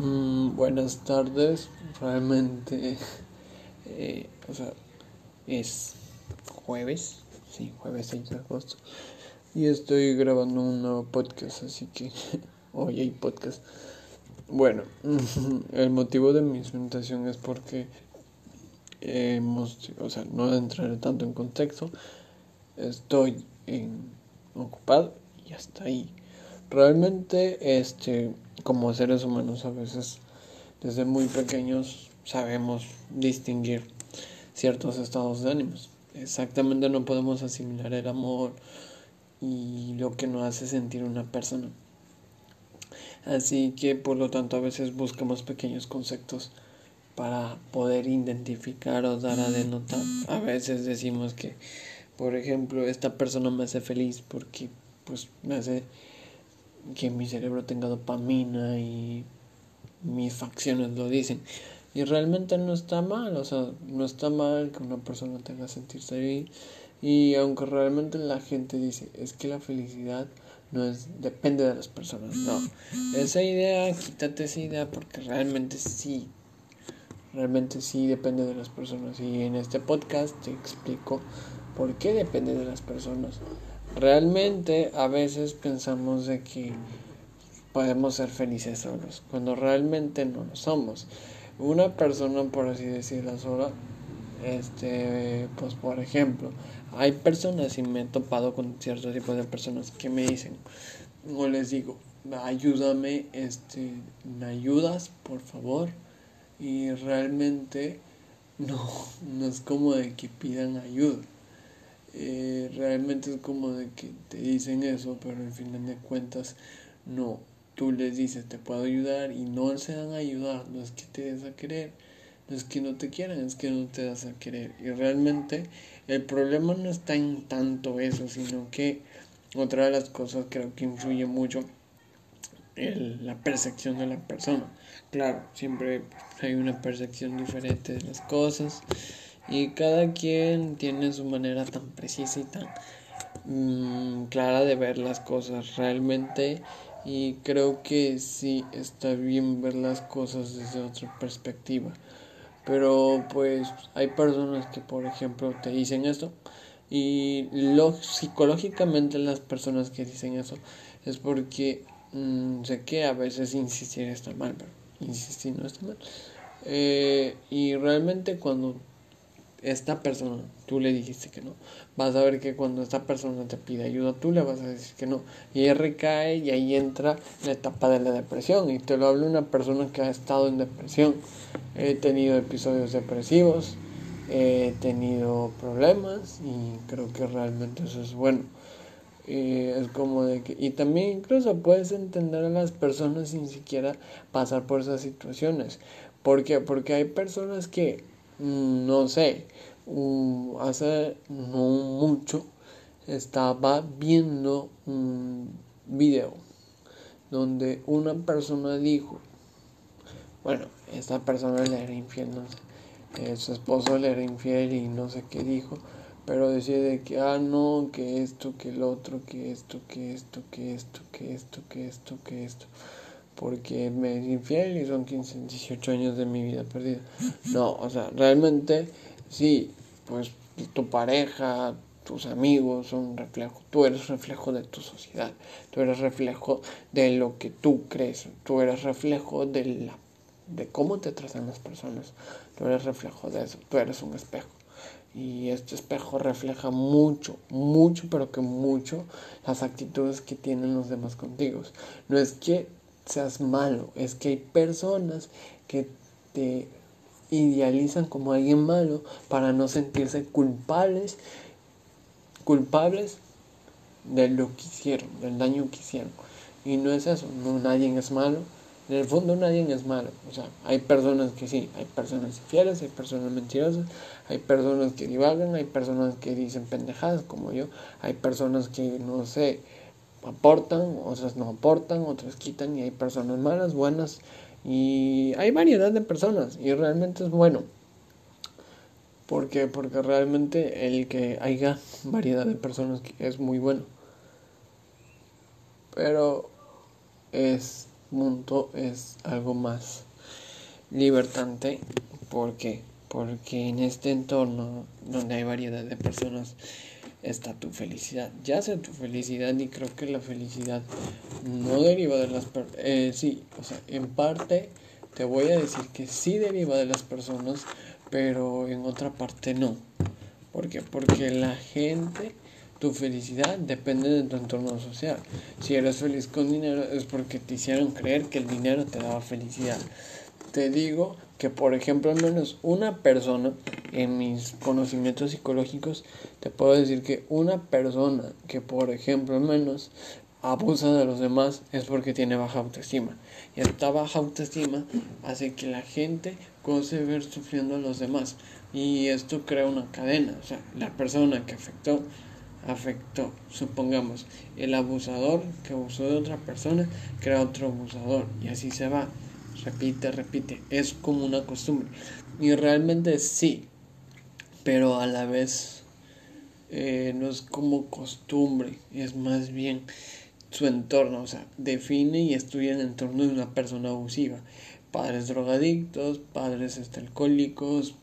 Mm, buenas tardes, realmente, eh, o sea, es jueves, sí, jueves 6 de agosto, y estoy grabando un nuevo podcast, así que hoy hay podcast. Bueno, el motivo de mi presentación es porque hemos, o sea, no entraré tanto en contexto, estoy en, ocupado y hasta ahí. Realmente, este como seres humanos a veces desde muy pequeños sabemos distinguir ciertos estados de ánimos. Exactamente no podemos asimilar el amor y lo que nos hace sentir una persona. Así que por lo tanto a veces buscamos pequeños conceptos para poder identificar o dar a denotar. A veces decimos que, por ejemplo, esta persona me hace feliz porque pues me hace que mi cerebro tenga dopamina y mis facciones lo dicen. Y realmente no está mal, o sea, no está mal que una persona tenga sentirse bien. Y aunque realmente la gente dice, es que la felicidad no es, depende de las personas, no. Esa idea, quítate esa idea porque realmente sí, realmente sí depende de las personas. Y en este podcast te explico por qué depende de las personas. Realmente a veces pensamos de que podemos ser felices solos, cuando realmente no lo somos. Una persona, por así decirlo, sola, este, pues por ejemplo, hay personas y me he topado con cierto tipo de personas que me dicen, o les digo, ayúdame, este, me ayudas, por favor, y realmente no, no es como de que pidan ayuda eh, realmente es como de que te dicen eso, pero al final de cuentas no. Tú les dices, te puedo ayudar y no se dan a ayudar. No es que te des a querer, no es que no te quieran, es que no te das a querer. Y realmente el problema no está en tanto eso, sino que otra de las cosas creo que influye mucho el, la percepción de la persona. Claro, siempre hay una percepción diferente de las cosas y cada quien tiene su manera tan precisa y tan mm, clara de ver las cosas realmente. Y creo que sí está bien ver las cosas desde otra perspectiva. Pero pues hay personas que por ejemplo te dicen esto. Y lo, psicológicamente las personas que dicen eso es porque mm, sé que a veces insistir está mal, pero insistir no está mal. Eh, y realmente cuando esta persona, tú le dijiste que no, vas a ver que cuando esta persona te pide ayuda, tú le vas a decir que no. Y ahí recae y ahí entra la etapa de la depresión. Y te lo habla una persona que ha estado en depresión. He tenido episodios depresivos, he tenido problemas y creo que realmente eso es bueno. es como de que, y también incluso puedes entender a las personas sin siquiera pasar por esas situaciones. ¿Por qué? Porque hay personas que no sé, hace no mucho estaba viendo un video donde una persona dijo, bueno, esta persona le era infiel, no sé, eh, su esposo le era infiel y no sé qué dijo, pero decía de que, ah, no, que esto, que el otro, que esto, que esto, que esto, que esto, que esto, que esto porque me es infiel y son 15, 18 años de mi vida perdida. No, o sea, realmente sí, pues tu pareja, tus amigos son reflejo, tú eres reflejo de tu sociedad, tú eres reflejo de lo que tú crees, tú eres reflejo de la de cómo te tratan las personas, tú eres reflejo de eso, tú eres un espejo. Y este espejo refleja mucho, mucho, pero que mucho las actitudes que tienen los demás contigo. No es que seas malo, es que hay personas que te idealizan como alguien malo para no sentirse culpables, culpables de lo que hicieron, del daño que hicieron. Y no es eso, no nadie es malo. En el fondo nadie es malo. O sea, hay personas que sí, hay personas infieles, hay personas mentirosas, hay personas que divagan, hay personas que dicen pendejadas como yo, hay personas que no sé, aportan, otras no aportan, otras quitan y hay personas malas, buenas y hay variedad de personas y realmente es bueno. porque Porque realmente el que haya variedad de personas es muy bueno. Pero es punto es algo más libertante. ¿Por qué? Porque en este entorno donde hay variedad de personas está tu felicidad. Ya sea tu felicidad y creo que la felicidad no deriva de las personas. Eh, sí, o sea, en parte te voy a decir que sí deriva de las personas, pero en otra parte no. ¿Por qué? Porque la gente, tu felicidad depende de tu entorno social. Si eres feliz con dinero es porque te hicieron creer que el dinero te daba felicidad. Te digo que, por ejemplo, al menos una persona, en mis conocimientos psicológicos, te puedo decir que una persona que, por ejemplo, al menos abusa de los demás es porque tiene baja autoestima. Y esta baja autoestima hace que la gente goce ver sufriendo a los demás. Y esto crea una cadena. O sea, la persona que afectó, afectó. Supongamos, el abusador que abusó de otra persona, crea otro abusador. Y así se va. Repite, repite. Es como una costumbre. Y realmente sí. Pero a la vez eh, no es como costumbre. Es más bien su entorno, o sea, define y estudia el entorno de una persona abusiva. Padres drogadictos, padres este, alcohólicos,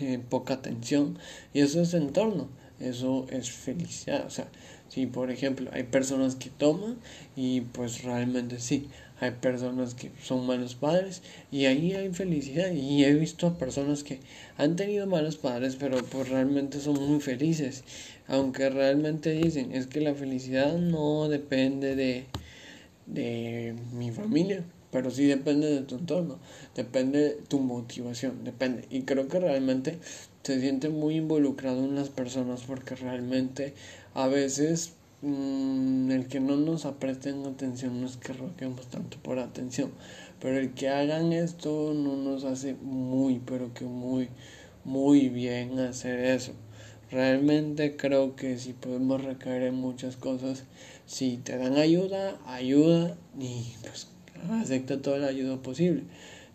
eh, poca atención, y eso es entorno, eso es felicidad. O sea, si por ejemplo hay personas que toman y pues realmente sí, hay personas que son malos padres y ahí hay felicidad y he visto a personas que han tenido malos padres pero pues realmente son muy felices aunque realmente dicen es que la felicidad no depende de, de mi familia pero sí depende de tu entorno, depende de tu motivación, depende. Y creo que realmente se siente muy involucrado en las personas porque realmente a veces Mm, el que no nos apresten atención no es que roquemos tanto por atención, pero el que hagan esto no nos hace muy, pero que muy, muy bien hacer eso. Realmente creo que si podemos recaer en muchas cosas, si te dan ayuda, ayuda y pues acepta toda la ayuda posible.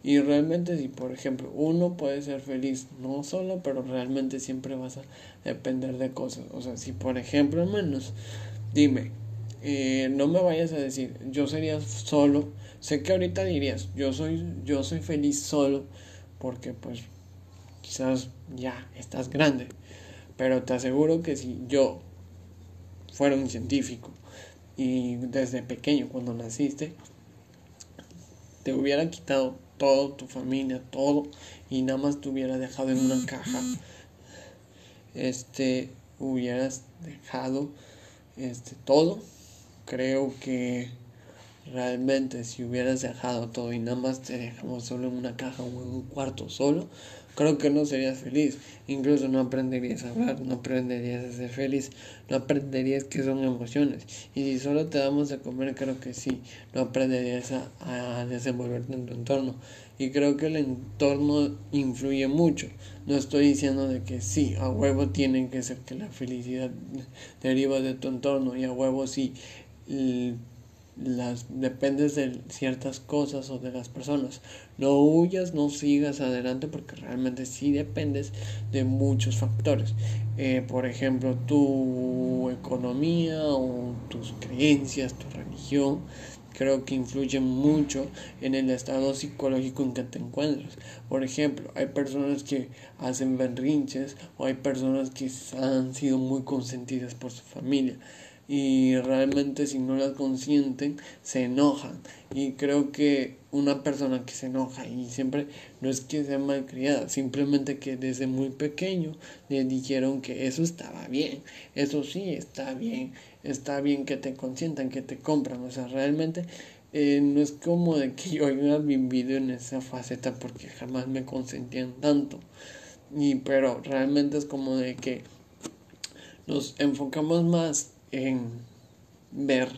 Y realmente si por ejemplo uno puede ser feliz no solo, pero realmente siempre vas a depender de cosas. O sea, si por ejemplo menos Dime, eh, no me vayas a decir, yo sería solo. Sé que ahorita dirías, yo soy, yo soy feliz solo, porque pues quizás ya estás grande. Pero te aseguro que si yo fuera un científico y desde pequeño, cuando naciste, te hubiera quitado todo, tu familia, todo, y nada más te hubiera dejado en una caja, este, hubieras dejado este, todo. Creo que realmente si hubieras dejado todo y nada más te dejamos solo en una caja o en un cuarto solo, creo que no serías feliz. Incluso no aprenderías a hablar, no aprenderías a ser feliz, no aprenderías qué son emociones. Y si solo te damos de comer, creo que sí, no aprenderías a, desenvolverte en tu entorno. Y creo que el entorno influye mucho. No estoy diciendo de que sí, a huevo tiene que ser que la felicidad deriva de tu entorno y a huevo sí las dependes de ciertas cosas o de las personas. No huyas, no sigas adelante porque realmente sí dependes de muchos factores. Eh, por ejemplo, tu economía o tus creencias, tu religión, creo que influye mucho en el estado psicológico en que te encuentras. Por ejemplo, hay personas que hacen berrinches o hay personas que han sido muy consentidas por su familia y realmente si no las consienten se enojan. Y creo que una persona que se enoja y siempre no es que sea malcriada simplemente que desde muy pequeño le dijeron que eso estaba bien eso sí está bien está bien que te consientan que te compran. O sea realmente eh, no es como de que yo haya vivido en esa faceta porque jamás me consentían tanto. Y pero realmente es como de que nos enfocamos más en ver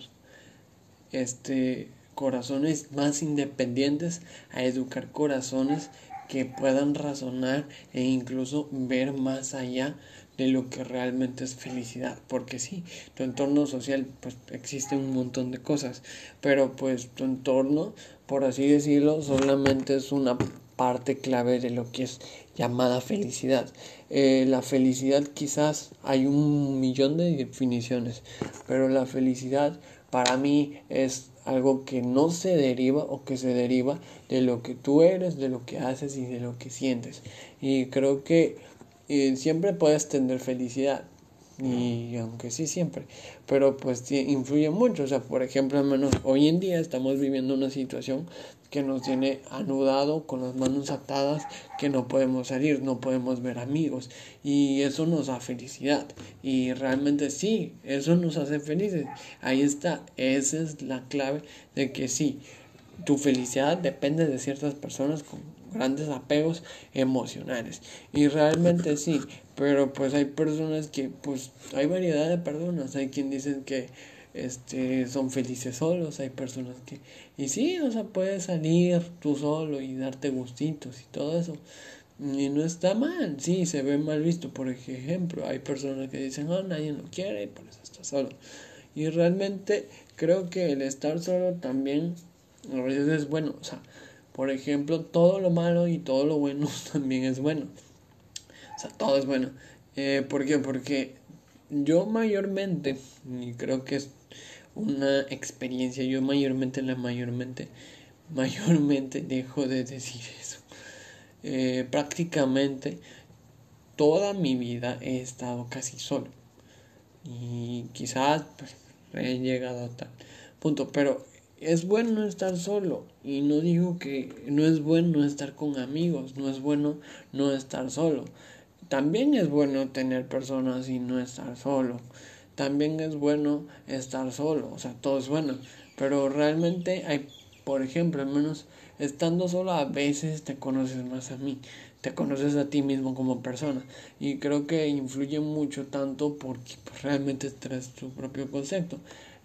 este corazones más independientes a educar corazones que puedan razonar e incluso ver más allá de lo que realmente es felicidad. Porque sí tu entorno social pues existe un montón de cosas pero pues tu entorno por así decirlo solamente es una parte clave de lo que es llamada felicidad. Eh, la felicidad quizás hay un millón de definiciones, pero la felicidad para mí es algo que no se deriva o que se deriva de lo que tú eres, de lo que haces y de lo que sientes. Y creo que eh, siempre puedes tener felicidad, y aunque sí siempre, pero pues influye mucho, o sea, por ejemplo, al menos hoy en día estamos viviendo una situación que nos tiene anudado con las manos atadas, que no podemos salir, no podemos ver amigos. Y eso nos da felicidad. Y realmente sí, eso nos hace felices. Ahí está, esa es la clave de que sí, tu felicidad depende de ciertas personas con grandes apegos emocionales. Y realmente sí, pero pues hay personas que pues hay variedad de personas, hay quien dicen que este son felices solos, hay personas que y sí, o sea, puedes salir tú solo y darte gustitos y todo eso. Y no está mal, sí, se ve mal visto, por ejemplo, hay personas que dicen, "Oh, nadie lo quiere y por eso está solo." Y realmente creo que el estar solo también a veces es bueno, o sea, por ejemplo, todo lo malo y todo lo bueno también es bueno. O sea, todo es bueno. Eh, ¿Por qué? Porque yo mayormente, y creo que es una experiencia, yo mayormente, la mayormente, mayormente dejo de decir eso. Eh, prácticamente toda mi vida he estado casi solo. Y quizás pues, he llegado a tal punto, pero es bueno estar solo y no digo que no es bueno estar con amigos, no es bueno no estar solo. También es bueno tener personas y no estar solo. También es bueno estar solo, o sea, todo es bueno. Pero realmente hay, por ejemplo, al menos estando solo a veces te conoces más a mí, te conoces a ti mismo como persona. Y creo que influye mucho tanto porque pues, realmente traes tu propio concepto.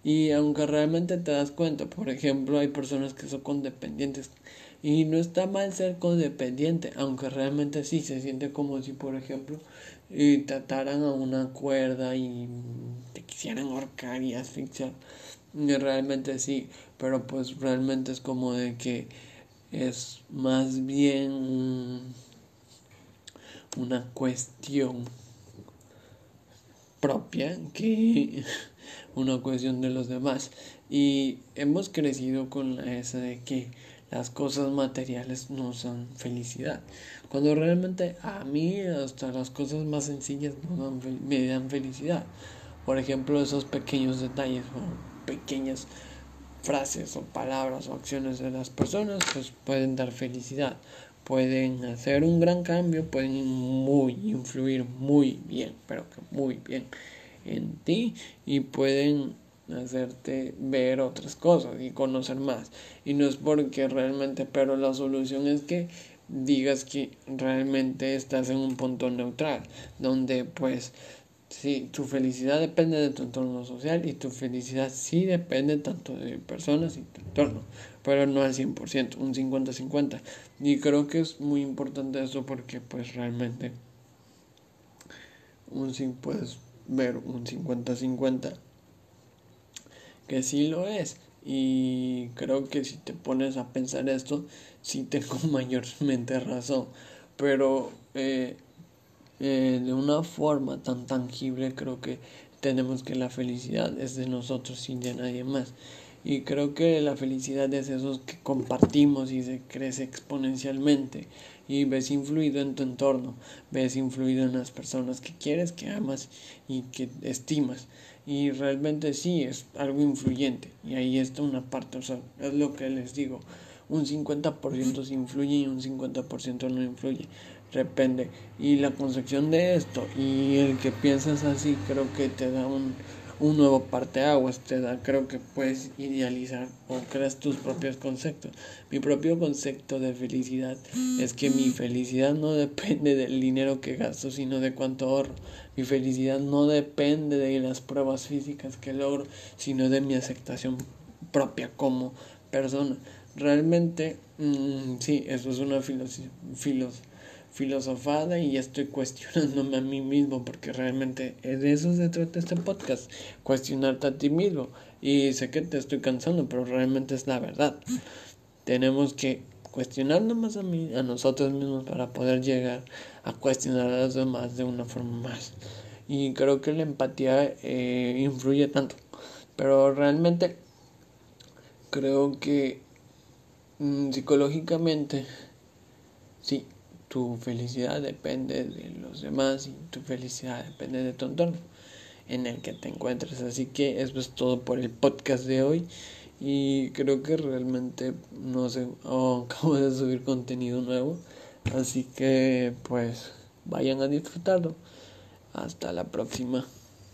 Y aunque realmente te das cuenta, por ejemplo, hay personas que son condependientes y no está mal ser codependiente, aunque realmente sí se siente como si, por ejemplo, y te ataran a una cuerda y te quisieran ahorcar y asfixiar. Y realmente sí, pero pues realmente es como de que es más bien una cuestión propia que una cuestión de los demás. Y hemos crecido con esa de que las cosas materiales nos dan felicidad. Cuando realmente a mí hasta las cosas más sencillas me dan felicidad. Por ejemplo, esos pequeños detalles o pequeñas frases o palabras o acciones de las personas pues pueden dar felicidad. Pueden hacer un gran cambio, pueden muy influir muy bien, pero que muy bien en ti y pueden hacerte ver otras cosas y conocer más. Y no es porque realmente, pero la solución es que digas que realmente estás en un punto neutral, donde pues sí, tu felicidad depende de tu entorno social y tu felicidad sí depende tanto de personas y tu entorno, pero no al 100%, un 50-50. Y creo que es muy importante eso porque pues realmente un puedes ver un 50-50 que sí lo es. Y creo que si te pones a pensar esto, sí tengo mayormente razón. Pero eh, eh, de una forma tan tangible creo que tenemos que la felicidad es de nosotros y de nadie más. Y creo que la felicidad es eso que compartimos y se crece exponencialmente. Y ves influido en tu entorno, ves influido en las personas que quieres, que amas y que estimas. Y realmente sí es algo influyente. Y ahí está una parte, o sea, es lo que les digo. Un 50% se influye y un 50% no influye. Depende. Y la concepción de esto y el que piensas así creo que te da un, un nuevo parteaguas, te da, creo que puedes idealizar o creas tus propios conceptos. Mi propio concepto de felicidad es que mi felicidad no depende del dinero que gasto, sino de cuánto ahorro. Mi felicidad no depende de las pruebas físicas que logro, sino de mi aceptación propia como persona. Realmente, mm, sí, eso es una filosofía filosofada y estoy cuestionándome a mí mismo porque realmente de eso se trata este podcast, cuestionarte a ti mismo. Y sé que te estoy cansando, pero realmente es la verdad. Tenemos que cuestionarnos más a, mí, a nosotros mismos para poder llegar a cuestionar a los demás de una forma más. Y creo que la empatía eh, influye tanto. Pero realmente creo que mm, psicológicamente, sí, tu felicidad depende de los demás y tu felicidad depende de tu entorno en el que te encuentres. Así que eso es todo por el podcast de hoy. Y creo que realmente no sé, oh, acabo de subir contenido nuevo. Así que pues vayan a disfrutarlo. Hasta la próxima.